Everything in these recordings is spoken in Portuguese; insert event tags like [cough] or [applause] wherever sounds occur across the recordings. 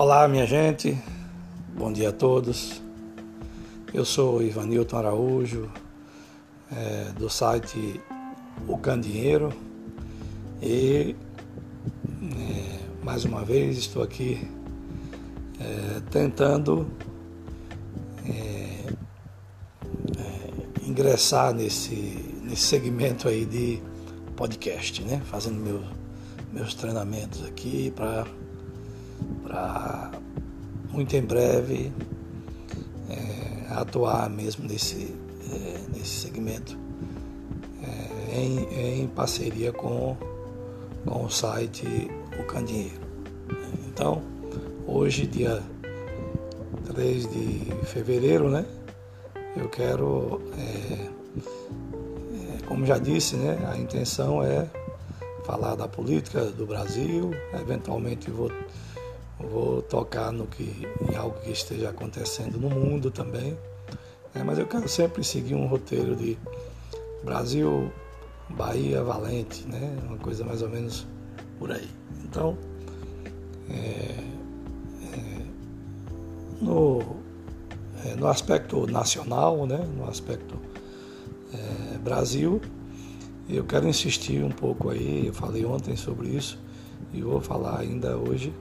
Olá, minha gente, bom dia a todos. Eu sou Ivanilton Araújo, é, do site O Candinheiro, e é, mais uma vez estou aqui é, tentando é, é, ingressar nesse, nesse segmento aí de podcast, né? Fazendo meu, meus treinamentos aqui para para muito em breve é, atuar mesmo nesse, é, nesse segmento é, em, em, parceria com, com o site O Candinheiro. Então, hoje, dia 3 de fevereiro, né? Eu quero, é, é, como já disse, né? A intenção é falar da política do Brasil, eventualmente vou vou tocar no que, em algo que esteja acontecendo no mundo também. É, mas eu quero sempre seguir um roteiro de Brasil, Bahia, Valente, né? uma coisa mais ou menos por aí. Então, é, é, no, é, no aspecto nacional, né? no aspecto é, Brasil, eu quero insistir um pouco aí, eu falei ontem sobre isso e vou falar ainda hoje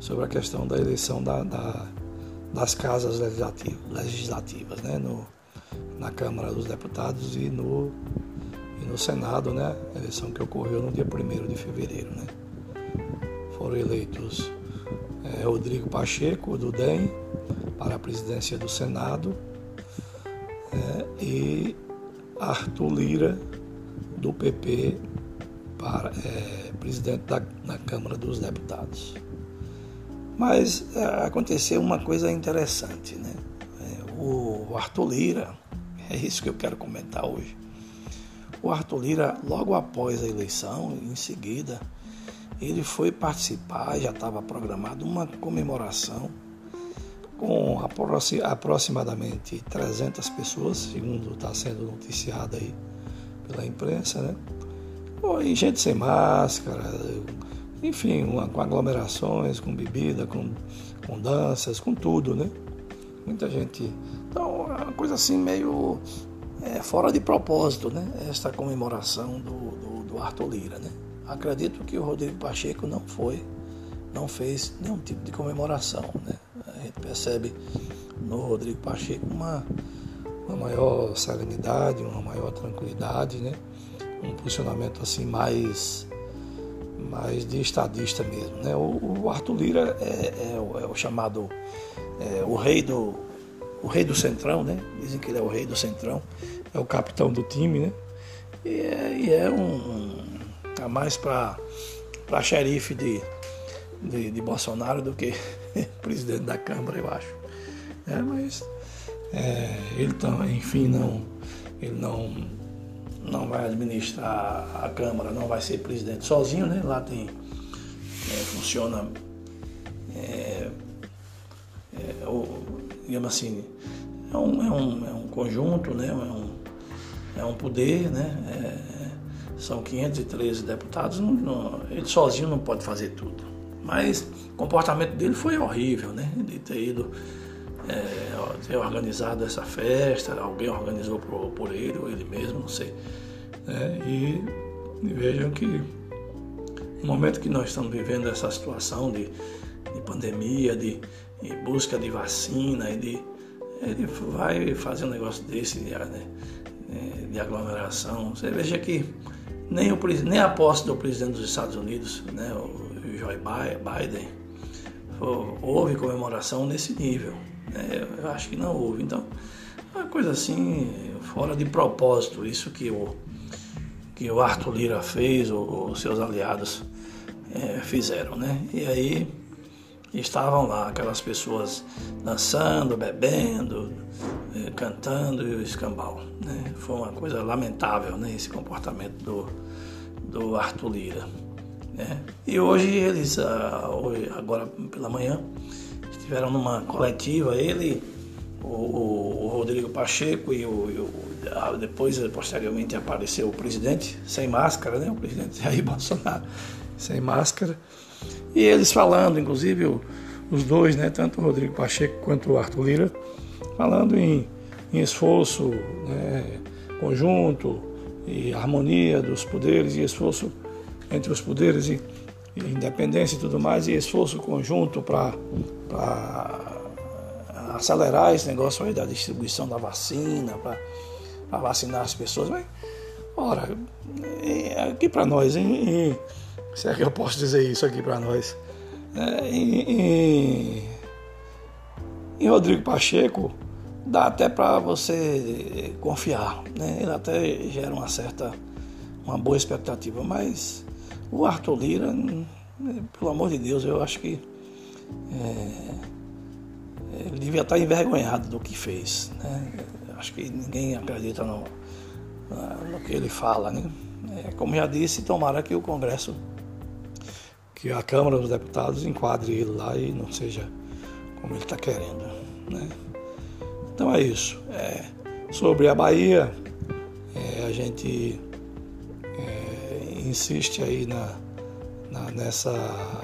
sobre a questão da eleição da, da, das casas legislativas, né, no, na Câmara dos Deputados e no, e no Senado, né, a eleição que ocorreu no dia 1 de fevereiro. Né. Foram eleitos é, Rodrigo Pacheco, do DEM, para a presidência do Senado, é, e Arthur Lira, do PP, para é, presidente da, da Câmara dos Deputados. Mas é, aconteceu uma coisa interessante, né? É, o Arthur Lira, é isso que eu quero comentar hoje. O Arthur Lira, logo após a eleição, em seguida, ele foi participar, já estava programado uma comemoração com aproximadamente 300 pessoas, segundo está sendo noticiado aí pela imprensa, né? E gente sem máscara, enfim, uma, com aglomerações, com bebida, com, com danças, com tudo, né? Muita gente. Então, é uma coisa assim meio é, fora de propósito, né? Esta comemoração do, do, do Arthur Lira, né? Acredito que o Rodrigo Pacheco não foi, não fez nenhum tipo de comemoração, né? A gente percebe no Rodrigo Pacheco uma, uma maior serenidade, uma maior tranquilidade, né? Um posicionamento assim mais mas de estadista mesmo. Né? O, o Arthur Lira é, é, o, é o, chamado é, o rei do o rei do centrão, né? Dizem que ele é o rei do centrão, é o capitão do time, né? E é, e é um, um tá mais para para xerife de, de, de, Bolsonaro do que [laughs] presidente da Câmara, eu acho. É, mas é, ele, tá, enfim, não, ele não não vai administrar a Câmara, não vai ser presidente sozinho, né? Lá tem. É, funciona. É, é, digamos assim, é um, é um, é um conjunto, né? É um, é um poder, né? É, são 513 deputados, não, não, ele sozinho não pode fazer tudo. Mas o comportamento dele foi horrível, né? De ter ido é, ter organizado essa festa, alguém organizou por, por ele, ou ele mesmo, não sei. É, e, e, vejam que no momento que nós estamos vivendo essa situação de, de pandemia, de, de, busca de vacina, e de, ele vai fazer um negócio desse de, né, de aglomeração. Você veja que nem, o, nem a posse do presidente dos Estados Unidos, né, o Joe Biden, houve comemoração nesse nível. É, eu acho que não houve. Então, uma coisa assim, fora de propósito, isso que o, que o Arthur Lira fez, os seus aliados é, fizeram, né? E aí estavam lá aquelas pessoas dançando, bebendo, é, cantando e o escambau. Né? Foi uma coisa lamentável, né? Esse comportamento do, do Arthur Lira. Né? E hoje eles, ah, agora pela manhã, estiveram numa coletiva, ele, o, o, o Rodrigo Pacheco e o, e o, depois, posteriormente, apareceu o presidente sem máscara, né? O presidente [laughs] Jair Bolsonaro sem máscara. E eles falando, inclusive o, os dois, né, tanto o Rodrigo Pacheco quanto o Arthur Lira, falando em, em esforço né, conjunto e harmonia dos poderes e esforço entre os poderes e independência e tudo mais, e esforço conjunto para acelerar esse negócio aí da distribuição da vacina, para vacinar as pessoas. Mas, ora, aqui para nós, em, em, se é que eu posso dizer isso aqui para nós, é, em, em Rodrigo Pacheco, dá até para você confiar, né? Ele até gera uma certa, uma boa expectativa, mas o Arthur Lira, pelo amor de Deus, eu acho que é, ele devia estar envergonhado do que fez, né? Acho que ninguém acredita no, no que ele fala, né? É, como já disse, tomara que o Congresso, que a Câmara dos Deputados enquadre ele lá e não seja como ele está querendo, né? Então é isso. É, sobre a Bahia, é, a gente é, insiste aí na, na, nessa,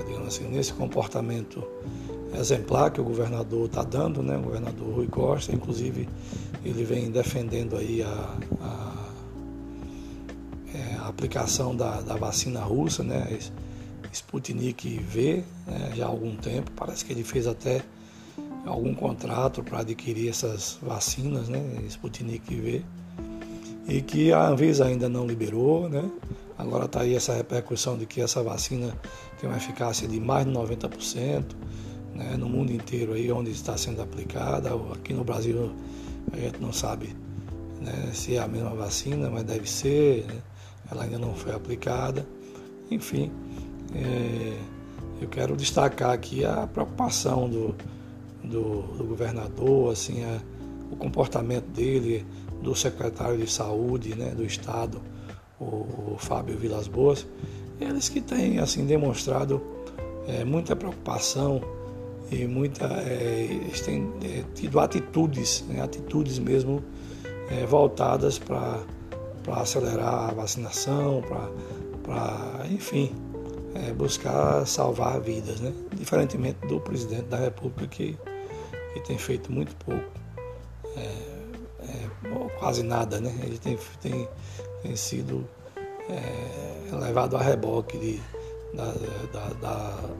digamos assim, nesse comportamento exemplar que o governador está dando, né? O governador Rui Costa, inclusive, ele vem defendendo aí a, a, é, a aplicação da, da, vacina russa, né? Sputnik V, né? já há algum tempo. Parece que ele fez até algum contrato para adquirir essas vacinas, né, Sputnik V, e que a Anvisa ainda não liberou, né? Agora está aí essa repercussão de que essa vacina tem uma eficácia de mais de 90%, né, no mundo inteiro aí onde está sendo aplicada. Aqui no Brasil a gente não sabe né, se é a mesma vacina, mas deve ser, né? ela ainda não foi aplicada. Enfim, é, eu quero destacar aqui a preocupação do, do, do governador, assim, a, o comportamento dele, do secretário de saúde né, do estado, o, o Fábio Vilas Boas, eles que têm assim demonstrado é, muita preocupação e muita é, eles têm é, tido atitudes, né, atitudes mesmo voltadas para acelerar a vacinação, para enfim buscar salvar vidas, né? diferentemente do presidente da República que que tem feito muito pouco, quase nada, né? Ele tem, tem, tem sido é, levado a reboque de, da, da, da,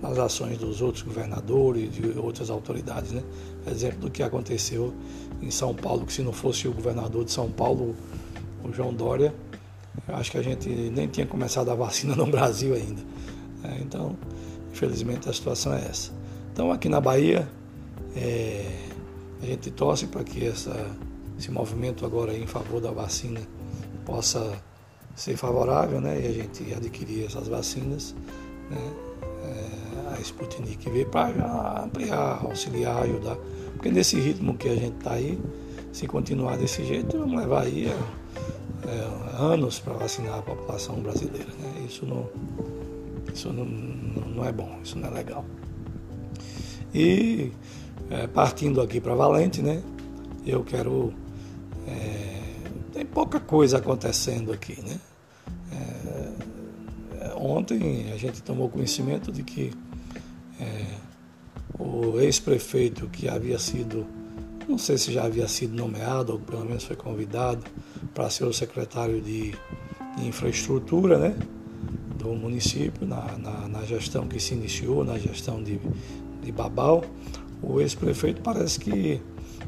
das ações dos outros governadores de outras autoridades, né? Exemplo do que aconteceu em São Paulo, que se não fosse o governador de São Paulo, o João Dória, eu acho que a gente nem tinha começado a vacina no [laughs] Brasil ainda. É, então, infelizmente a situação é essa. Então aqui na Bahia, é, a gente torce para que essa, esse movimento agora em favor da vacina possa ser favorável né, e a gente adquirir essas vacinas. Né, é, a Sputnik veio para ampliar, auxiliar, ajudar. Porque nesse ritmo que a gente está aí, se continuar desse jeito, vamos levar aí é, é, anos para vacinar a população brasileira. Né? Isso, não, isso não, não é bom, isso não é legal. E é, partindo aqui para Valente, né? Eu quero. Pouca coisa acontecendo aqui, né? É, é ontem a gente tomou conhecimento de que é, o ex-prefeito que havia sido, não sei se já havia sido nomeado, ou pelo menos foi convidado para ser o secretário de, de infraestrutura, né? do município, na, na, na, gestão que se iniciou, na gestão de, de Babal o ex-prefeito parece que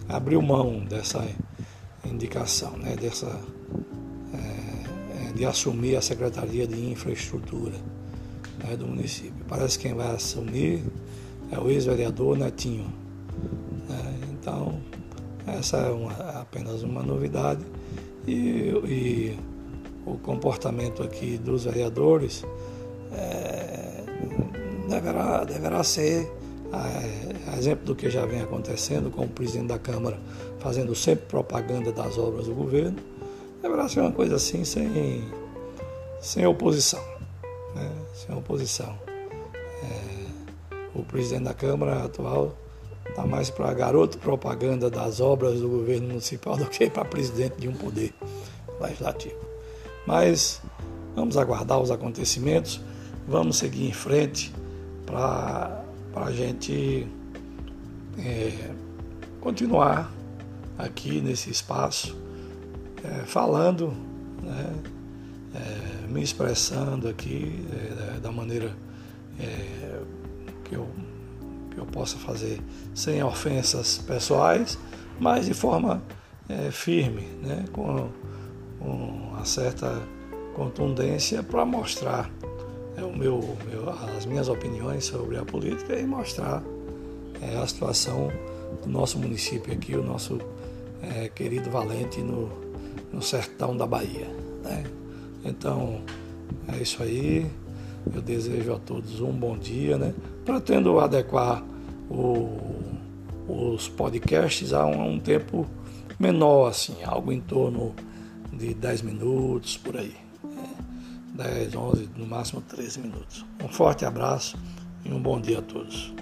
abriu mão dessa indicação, né, dessa, é, de assumir a Secretaria de Infraestrutura né, do município. Parece que quem vai assumir é o ex-vereador Netinho. Né, então, essa é uma, apenas uma novidade e, e, o comportamento aqui dos vereadores é, deverá, deverá ser a, exemplo do que já vem acontecendo com o presidente da Câmara fazendo sempre propaganda das obras do governo, deverá ser uma coisa assim sem, sem oposição. Né? Sem oposição. É, o presidente da Câmara atual está mais para garoto propaganda das obras do governo municipal do que para presidente de um poder legislativo. Mas vamos aguardar os acontecimentos, vamos seguir em frente para para a gente é, continuar aqui nesse espaço, é, falando, né, é, me expressando aqui é, da maneira é, que, eu, que eu possa fazer sem ofensas pessoais, mas de forma é, firme, né, com, com uma certa contundência para mostrar meu, meu, as minhas opiniões sobre a política e mostrar é, a situação do nosso município aqui, o nosso é, querido Valente no, no sertão da Bahia. Né? Então é isso aí. Eu desejo a todos um bom dia, né? Pretendo adequar o, os podcasts a um, a um tempo menor, assim, algo em torno de 10 minutos por aí. 10, 11, no máximo 13 minutos. Um forte abraço e um bom dia a todos.